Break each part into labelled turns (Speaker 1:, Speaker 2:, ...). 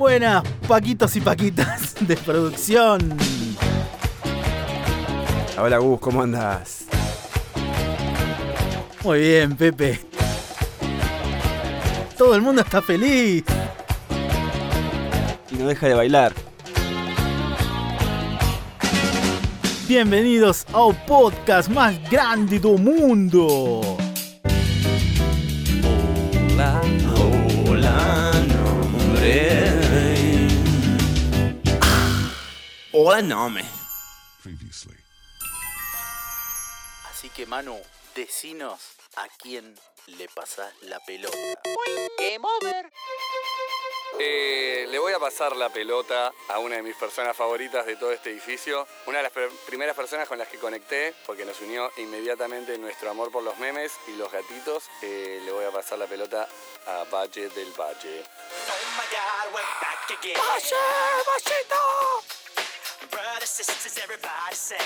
Speaker 1: Buenas, Paquitos y Paquitas de producción.
Speaker 2: Hola Gus, ¿cómo andas?
Speaker 1: Muy bien, Pepe. Todo el mundo está feliz.
Speaker 2: Y no deja de bailar.
Speaker 1: Bienvenidos ao podcast más grande do mundo.
Speaker 2: Hola, hola, nombre. Hola.
Speaker 3: Previously.
Speaker 1: Así que Manu, decinos a quién le pasás la pelota.
Speaker 4: Eh, le voy a pasar la pelota a una de mis personas favoritas de todo este edificio. Una de las pr- primeras personas con las que conecté, porque nos unió inmediatamente nuestro amor por los memes y los gatitos. Eh, le voy a pasar la pelota a Valle del Valle.
Speaker 5: Oh my sisters, everybody say.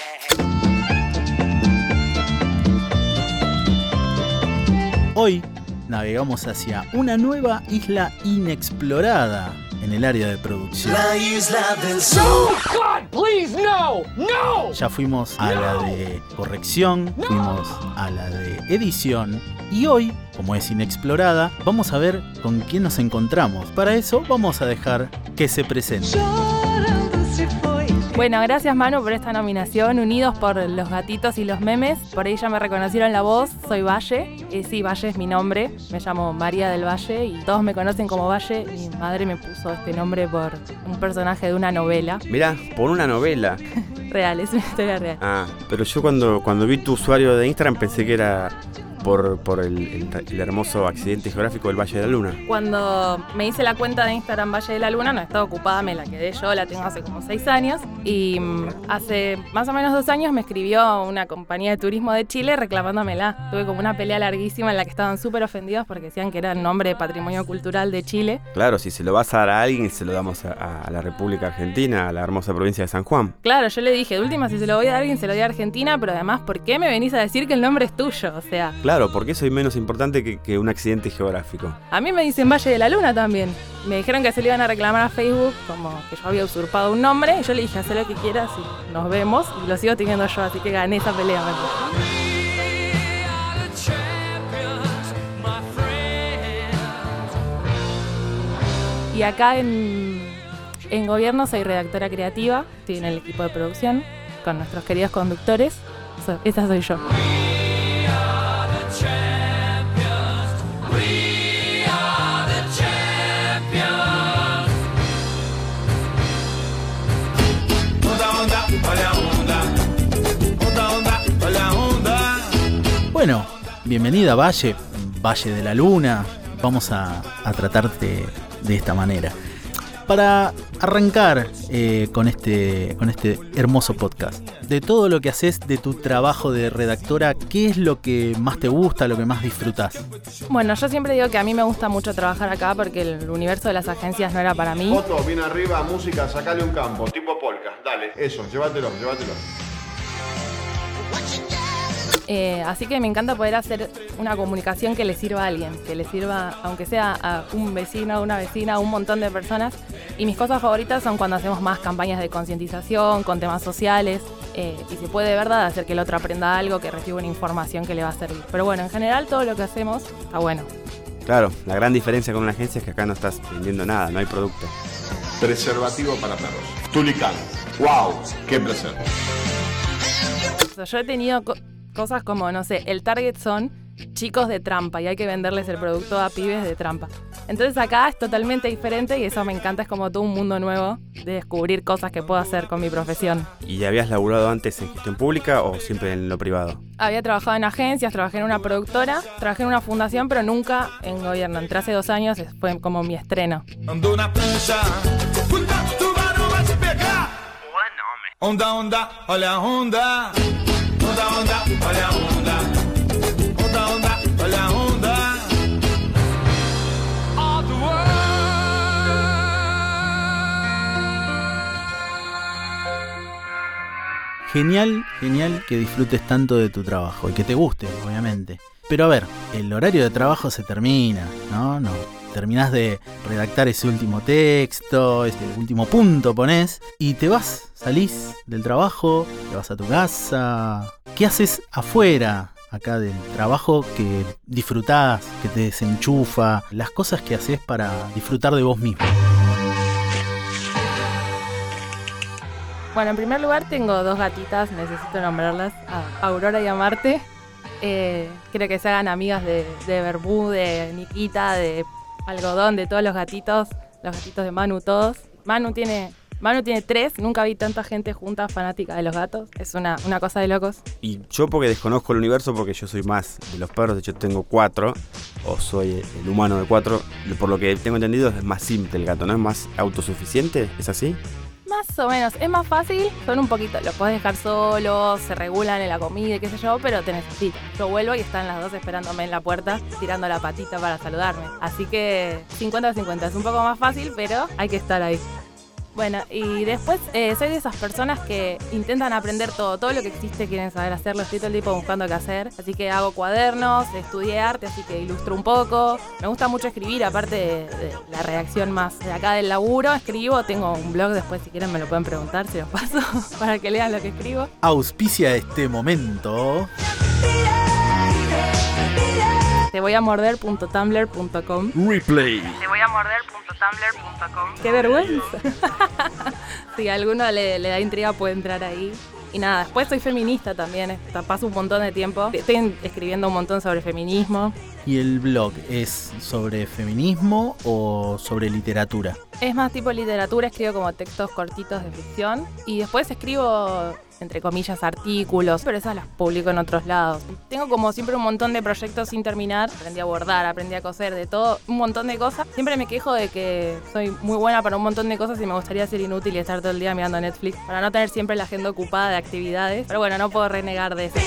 Speaker 1: Hoy navegamos hacia una nueva isla inexplorada en el área de producción.
Speaker 5: La isla del sol.
Speaker 1: Ya fuimos a la de corrección, fuimos a la de edición y hoy, como es inexplorada, vamos a ver con quién nos encontramos. Para eso vamos a dejar que se presente.
Speaker 6: Bueno, gracias Manu por esta nominación, unidos por los gatitos y los memes. Por ahí ya me reconocieron la voz, soy Valle. Y sí, Valle es mi nombre, me llamo María del Valle y todos me conocen como Valle. Mi madre me puso este nombre por un personaje de una novela
Speaker 2: Mirá, por una novela.
Speaker 6: real, es una historia real.
Speaker 2: Ah, pero yo cuando, cuando vi tu usuario de Instagram pensé que era por, por el, el- el hermoso accidente geográfico del Valle de la Luna.
Speaker 6: Cuando me hice la cuenta de Instagram Valle de la Luna, no estaba ocupada, me la quedé yo, la tengo hace como seis años. Y mm, hace más o menos dos años me escribió una compañía de turismo de Chile reclamándomela. Tuve como una pelea larguísima en la que estaban súper ofendidos porque decían que era el nombre de patrimonio cultural de Chile.
Speaker 2: Claro, si se lo vas a dar a alguien, se lo damos a, a la República Argentina, a la hermosa provincia de San Juan.
Speaker 6: Claro, yo le dije, de última, si se lo voy a dar a alguien, se lo doy a Argentina, pero además, ¿por qué me venís a decir que el nombre es tuyo? O sea,
Speaker 2: Claro, porque soy menos importante que, un accidente geográfico.
Speaker 6: A mí me dicen Valle de la Luna también. Me dijeron que se le iban a reclamar a Facebook como que yo había usurpado un nombre. Y yo le dije, haz lo que quieras y nos vemos. Y lo sigo teniendo yo, así que gané esa pelea. Y acá en, en gobierno soy redactora creativa. Estoy en el equipo de producción con nuestros queridos conductores. So- esa soy yo.
Speaker 1: Bueno, bienvenida Valle, Valle de la Luna. Vamos a, a tratarte de esta manera. Para arrancar eh, con, este, con este hermoso podcast, de todo lo que haces, de tu trabajo de redactora, ¿qué es lo que más te gusta, lo que más disfrutas?
Speaker 6: Bueno, yo siempre digo que a mí me gusta mucho trabajar acá porque el universo de las agencias no era para mí.
Speaker 7: Foto, bien arriba, música, sacale un campo, tipo polka. Dale, eso, llévatelo, llévatelo.
Speaker 6: Eh, así que me encanta poder hacer una comunicación que le sirva a alguien, que le sirva, aunque sea a un vecino, a una vecina, a un montón de personas. Y mis cosas favoritas son cuando hacemos más campañas de concientización, con temas sociales, eh, y se puede de verdad hacer que el otro aprenda algo, que reciba una información que le va a servir. Pero bueno, en general todo lo que hacemos está bueno.
Speaker 2: Claro, la gran diferencia con una agencia es que acá no estás vendiendo nada, no hay producto.
Speaker 7: Preservativo para perros. Tulicán. ¡Wow! ¡Qué placer!
Speaker 6: Yo he tenido co- cosas como, no sé, el target son chicos de trampa y hay que venderles el producto a pibes de trampa. Entonces acá es totalmente diferente y eso me encanta, es como todo un mundo nuevo de descubrir cosas que puedo hacer con mi profesión.
Speaker 2: ¿Y ya habías laburado antes en gestión pública o siempre en lo privado?
Speaker 6: Había trabajado en agencias, trabajé en una productora, trabajé en una fundación, pero nunca en gobierno. Entré hace dos años, fue como mi estreno.
Speaker 8: Andou na prancha, cuidado, tubarão vai te pegar. Onda, onda, olha a onda. Onda, onda, olha a onda. Onda, onda, olha a onda. All the
Speaker 1: Genial, genial que disfrutes tanto de tu trabajo y que te guste, obviamente. Pero a ver, el horario de trabajo se termina, ¿no? No. terminás de redactar ese último texto, ese último punto pones, y te vas, salís del trabajo, te vas a tu casa. ¿Qué haces afuera? Acá del trabajo que disfrutás, que te desenchufa, las cosas que haces para disfrutar de vos mismo.
Speaker 6: Bueno, en primer lugar tengo dos gatitas, necesito nombrarlas, Aurora y a Marte. Eh, quiero que se hagan amigas de, de de Nikita, de Algodón, de todos los gatitos, los gatitos de Manu, todos. Manu tiene, Manu tiene tres, nunca vi tanta gente junta fanática de los gatos. Es una, una cosa de locos.
Speaker 2: Y yo porque desconozco el universo, porque yo soy más de los perros, de hecho tengo cuatro, o soy el humano de cuatro, por lo que tengo entendido es más simple el gato, ¿no? Es más autosuficiente, ¿es así?
Speaker 6: Más o menos, es más fácil, son un poquito, los puedes dejar solos, se regulan en la comida qué sé yo, pero te necesitan. Yo vuelvo y están las dos esperándome en la puerta, tirando la patita para saludarme. Así que 50-50, es un poco más fácil, pero hay que estar ahí. Bueno, y después eh, soy de esas personas que intentan aprender todo, todo lo que existe quieren saber hacerlo, estoy todo el tiempo buscando qué hacer, así que hago cuadernos, estudié arte, así que ilustro un poco, me gusta mucho escribir, aparte de, de la redacción más de acá del laburo, escribo, tengo un blog, después si quieren me lo pueden preguntar, se los paso, para que lean lo que escribo.
Speaker 1: Auspicia este momento.
Speaker 6: Te voy a morder.tumblr.com
Speaker 1: Replay.
Speaker 6: Te voy a morder.tumblr.com. ¡Qué vergüenza! si a alguno le, le da intriga puede entrar ahí. Y nada, después soy feminista también, eh, paso un montón de tiempo. Estoy escribiendo un montón sobre feminismo.
Speaker 1: ¿Y el blog es sobre feminismo o sobre literatura?
Speaker 6: Es más tipo literatura, escribo como textos cortitos de ficción. Y después escribo, entre comillas, artículos, pero esas las publico en otros lados. Tengo como siempre un montón de proyectos sin terminar. Aprendí a bordar, aprendí a coser, de todo, un montón de cosas. Siempre me quejo de que soy muy buena para un montón de cosas y me gustaría ser inútil y estar todo el día mirando Netflix para no tener siempre la agenda ocupada de actividades. Pero bueno, no puedo renegar de eso.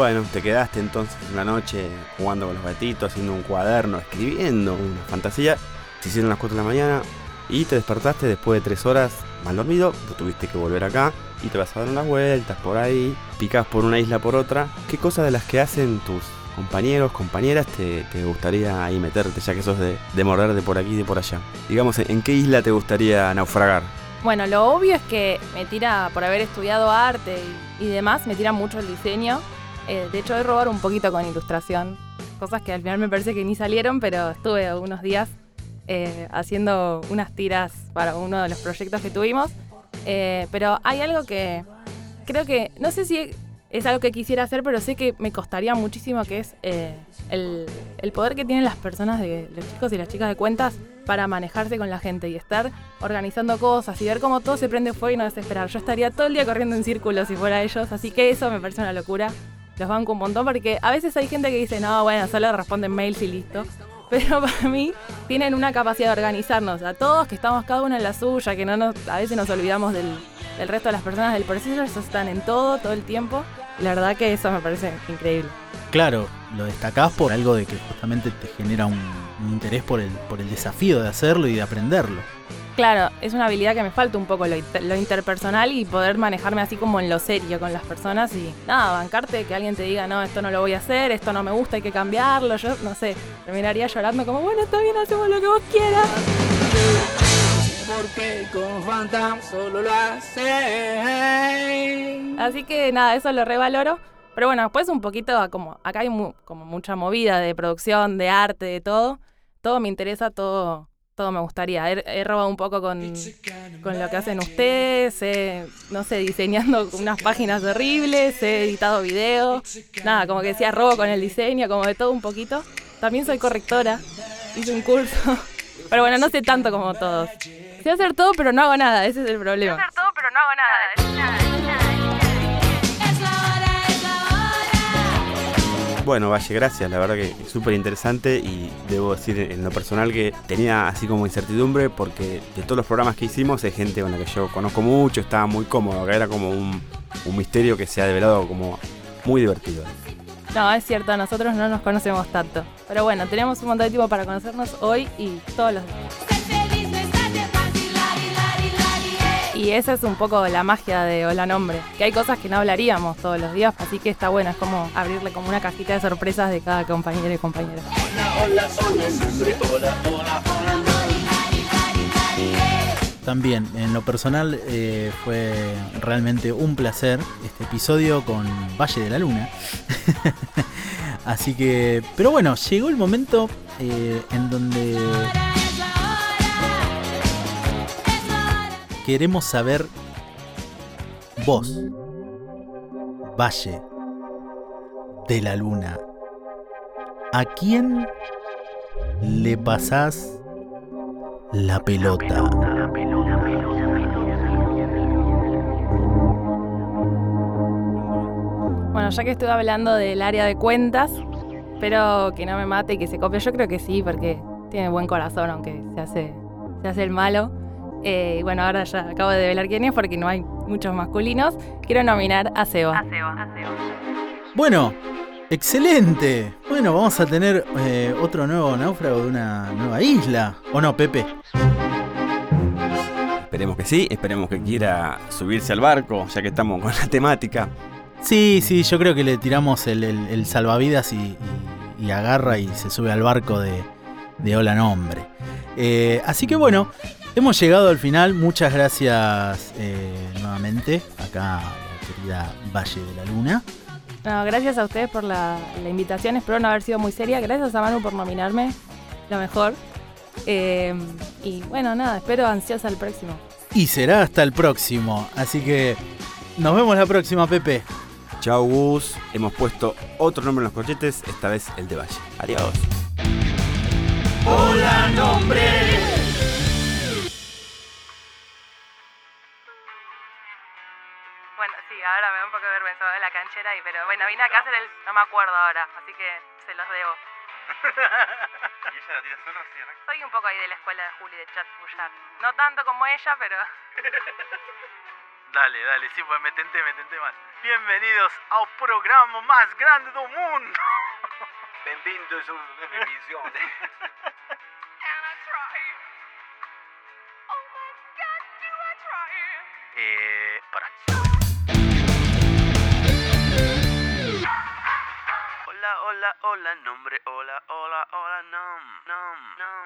Speaker 2: Bueno, te quedaste entonces una noche jugando con los gatitos, haciendo un cuaderno, escribiendo una fantasía. Se hicieron las 4 de la mañana y te despertaste después de 3 horas mal dormido. Tuviste que volver acá y te vas a dar unas vueltas por ahí, picas por una isla por otra. ¿Qué cosas de las que hacen tus compañeros, compañeras te, te gustaría ahí meterte, ya que sos de, de morder de por aquí y de por allá? Digamos, ¿en qué isla te gustaría naufragar?
Speaker 6: Bueno, lo obvio es que me tira, por haber estudiado arte y demás, me tira mucho el diseño. Eh, de hecho, de robar un poquito con ilustración. Cosas que al final me parece que ni salieron, pero estuve unos días eh, haciendo unas tiras para uno de los proyectos que tuvimos. Eh, pero hay algo que creo que, no sé si es algo que quisiera hacer, pero sé que me costaría muchísimo, que es el, el poder que tienen las personas, de los chicos y las chicas de cuentas, para manejarse con la gente y estar organizando cosas y ver cómo todo se prende fuego y no desesperar. Yo estaría todo el día corriendo en círculos si fuera ellos, así que eso me parece una locura. Los banco un montón porque a veces hay gente que dice, no, bueno, solo responden mails y listo. Pero para mí tienen una capacidad de organizarnos a todos, que estamos cada uno en la suya, que no a veces nos olvidamos del, resto de las personas del proceso, ellos están en todo, todo el tiempo. La verdad que eso me parece increíble.
Speaker 1: Claro, lo destacás por algo de que justamente te genera un, un interés por el, por el desafío de hacerlo y de aprenderlo.
Speaker 6: Claro, es una habilidad que me falta un poco lo, inter- lo interpersonal y poder manejarme así como en lo serio con las personas y nada, bancarte que alguien te diga, no, esto no lo voy a hacer, esto no me gusta, hay que cambiarlo. Yo no sé, terminaría llorando como, bueno, está bien, hacemos lo que vos quieras.
Speaker 3: Porque con Phantom solo lo hace.
Speaker 6: Así que nada, eso lo revaloro. Pero bueno, después un poquito como, acá hay mu- como mucha movida de producción, de arte, de todo. Todo me interesa, todo, todo me gustaría. He, robado un poco con, con lo que hacen ustedes, he, no sé, diseñando unas páginas horribles, he editado videos. Nada, como que decía, robo con el diseño, como de todo un poquito. También soy correctora, hice un curso. Pero bueno, no sé tanto como todos. Sé hacer todo, pero no hago nada, ese es el problema. Sé hacer todo, pero no hago
Speaker 2: Bueno, Valle, gracias. La verdad que es súper interesante y debo decir en lo personal que tenía así como incertidumbre porque de todos los programas que hicimos hay gente con la que yo conozco mucho, estaba muy cómodo, que era como un, un misterio que se ha develado como muy divertido.
Speaker 6: No, es cierto, nosotros no nos conocemos tanto. Pero bueno, tenemos un montón de tiempo para conocernos hoy y todos los días. Y esa es un poco la magia de Hola Nombre, que hay cosas que no hablaríamos todos los días, así que está bueno, es como abrirle como una cajita de sorpresas de cada compañero y compañera.
Speaker 1: También, en lo personal, eh, fue realmente un placer este episodio con Valle de la Luna. Así que, pero bueno, llegó el momento eh, en donde queremos saber vos, Valle de la Luna, ¿a quién le pasás la pelota?
Speaker 6: Bueno, ya que estuve hablando del área de cuentas, espero que no me mate y que se copie. Yo creo que sí, porque tiene buen corazón, aunque se hace, se hace el malo. Eh, y bueno, ahora ya acabo de develar quién es porque no hay muchos masculinos. Quiero nominar a Seba.
Speaker 1: Bueno, excelente. Bueno, vamos a tener eh, otro nuevo náufrago de una nueva isla. ¿O no, Pepe?
Speaker 2: Esperemos que sí, esperemos que quiera subirse al barco, ya que estamos con la temática.
Speaker 1: Sí, sí, yo creo que le tiramos el, el- el salvavidas y, y- y agarra y se sube al barco de, de Hola Nombre. Eh, así que bueno, hemos llegado al final. Muchas gracias eh, nuevamente acá a la querida Valle de la Luna.
Speaker 6: No, gracias a ustedes por la, la invitación. Espero no haber sido muy seria. Gracias a Manu por nominarme. Lo mejor. Eh, y bueno, nada, espero ansiosa el próximo.
Speaker 1: Y será hasta el próximo. Así que nos vemos la próxima, Pepe.
Speaker 2: Chau Gus, hemos puesto otro nombre en los corchetes, esta vez el de Valle. Adiós.
Speaker 6: Bueno, vine acá a hacer el... No me acuerdo ahora, así que se los debo. Soy un poco ahí de la escuela de Juli de Chat Bullard. No tanto como ella, pero...
Speaker 9: Dale, dale, sí, pues metente, metente más. Bienvenidos ao programa más grande do mundo.
Speaker 7: Bem-vindos a uma emissão de...
Speaker 9: Eh, para. Hola, hola, nombre, hola, hola, hola, nom, nom, nom.